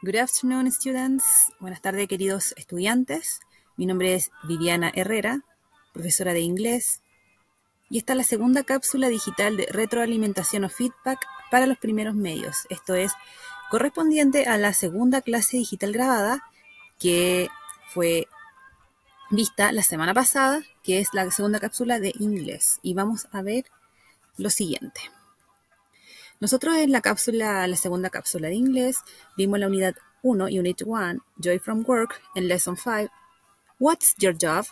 Good afternoon, students. Buenas tardes, queridos estudiantes. Mi nombre es Viviana Herrera, profesora de inglés. Y esta es la segunda cápsula digital de retroalimentación o feedback para los primeros medios. Esto es correspondiente a la segunda clase digital grabada que fue vista la semana pasada, que es la segunda cápsula de inglés. Y vamos a ver lo siguiente. Nosotros en la cápsula, la segunda cápsula de inglés, vimos la unidad 1, Unit 1, Joy from Work, en Lesson 5, What's your job?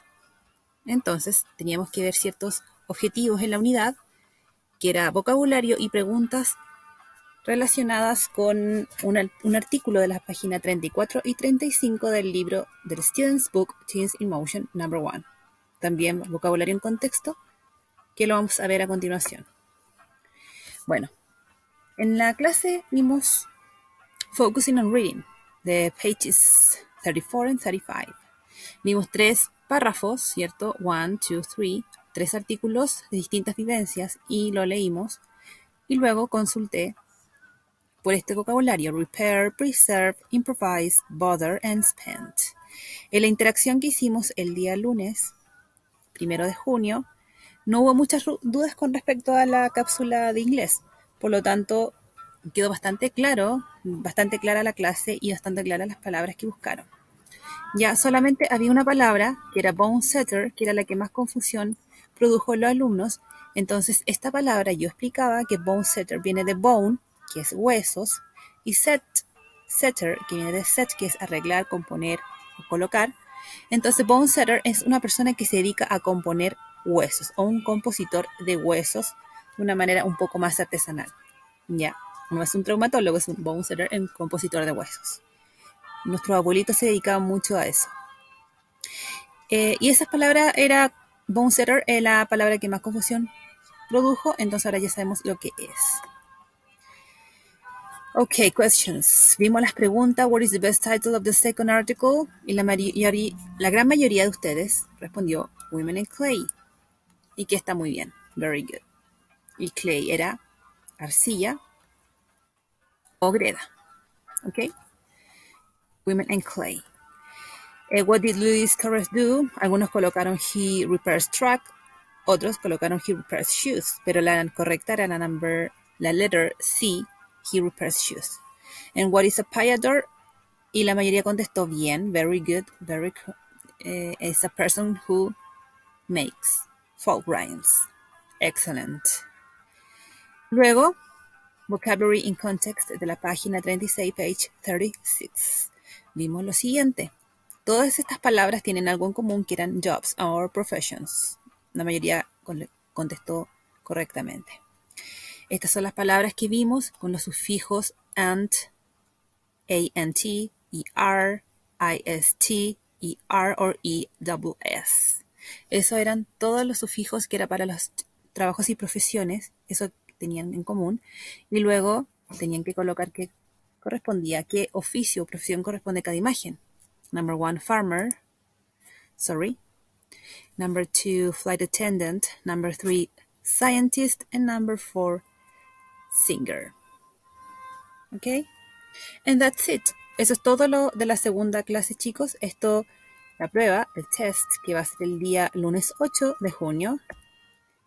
Entonces teníamos que ver ciertos objetivos en la unidad, que era vocabulario y preguntas relacionadas con un artículo de la página 34 y 35 del libro del Student's Book Teens in Motion Number 1. También vocabulario en contexto, que lo vamos a ver a continuación. Bueno, en la clase vimos Focusing on Reading, de pages 34 and 35. Vimos tres párrafos, ¿cierto? One, two, three, tres artículos de distintas vivencias y lo leímos. Y luego consulté por este vocabulario, repair, preserve, improvise, bother and spend. En la interacción que hicimos el día lunes, primero de junio, no hubo muchas dudas con respecto a la cápsula de inglés. Por lo tanto, quedó bastante claro, bastante clara la clase y bastante claras las palabras que buscaron. Ya solamente había una palabra, que era bone setter, que era la que más confusión produjo en los alumnos. Entonces, esta palabra yo explicaba que bone setter viene de bone, que es huesos, y set, setter, que viene de set, que es arreglar, componer o colocar. Entonces, bone setter es una persona que se dedica a componer huesos o un compositor de huesos de una manera un poco más artesanal. Ya, no es un traumatólogo, es un bone setter, un compositor de huesos. Nuestros abuelitos se dedicaban mucho a eso. Eh, y esa palabra era, bone setter, es la palabra que más confusión produjo, entonces ahora ya sabemos lo que es. Ok, questions. Vimos las preguntas, what is the best title of the second article? Y la, la gran mayoría de ustedes respondió Women in Clay. Y que está muy bien, very good. Y clay era arcilla o greda. ¿Ok? Women and clay. Eh, what did Louis Carres do? Algunos colocaron he repairs truck, otros colocaron he repairs shoes, pero la correcta era la number, la letter C, he repairs shoes. And what is a payador? Y la mayoría contestó bien, very good, very uh, is a person who makes folk rhymes. Excellent. Luego, Vocabulary in Context de la página 36, page 36. Vimos lo siguiente. Todas estas palabras tienen algo en común que eran jobs or professions. La mayoría contestó correctamente. Estas son las palabras que vimos con los sufijos ant, ant, er, ist, er o es. Eso eran todos los sufijos que era para los trabajos y profesiones. Eso tenían en común y luego tenían que colocar qué correspondía, qué oficio o profesión corresponde a cada imagen. Number one, farmer. Sorry. Number two, flight attendant. Number three, scientist. And number four, singer. Okay? And that's it. Eso es todo lo de la segunda clase, chicos. Esto, la prueba, el test, que va a ser el día lunes 8 de junio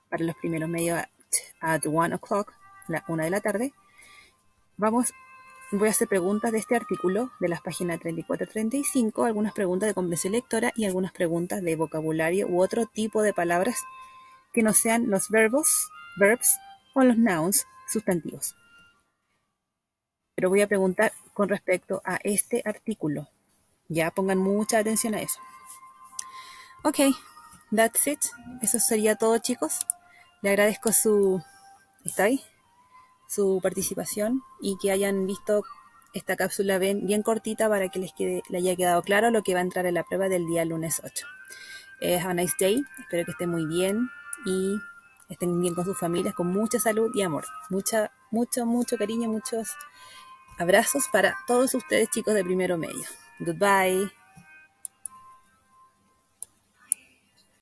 para los primeros medios at 1 o'clock, la una de la tarde, vamos, voy a hacer preguntas de este artículo de las páginas 34-35, algunas preguntas de comprensión lectora y algunas preguntas de vocabulario u otro tipo de palabras que no sean los verbos, verbs o los nouns, sustantivos. Pero voy a preguntar con respecto a este artículo. Ya pongan mucha atención a eso. Ok, that's it. Eso sería todo, chicos. Le agradezco su, ¿está ahí? su participación y que hayan visto esta cápsula bien, bien cortita para que les quede, haya quedado claro lo que va a entrar en la prueba del día lunes 8. Es a nice day, espero que estén muy bien y estén bien con sus familias, con mucha salud y amor. Mucha, mucho, mucho cariño, muchos abrazos para todos ustedes chicos de primero medio. Goodbye.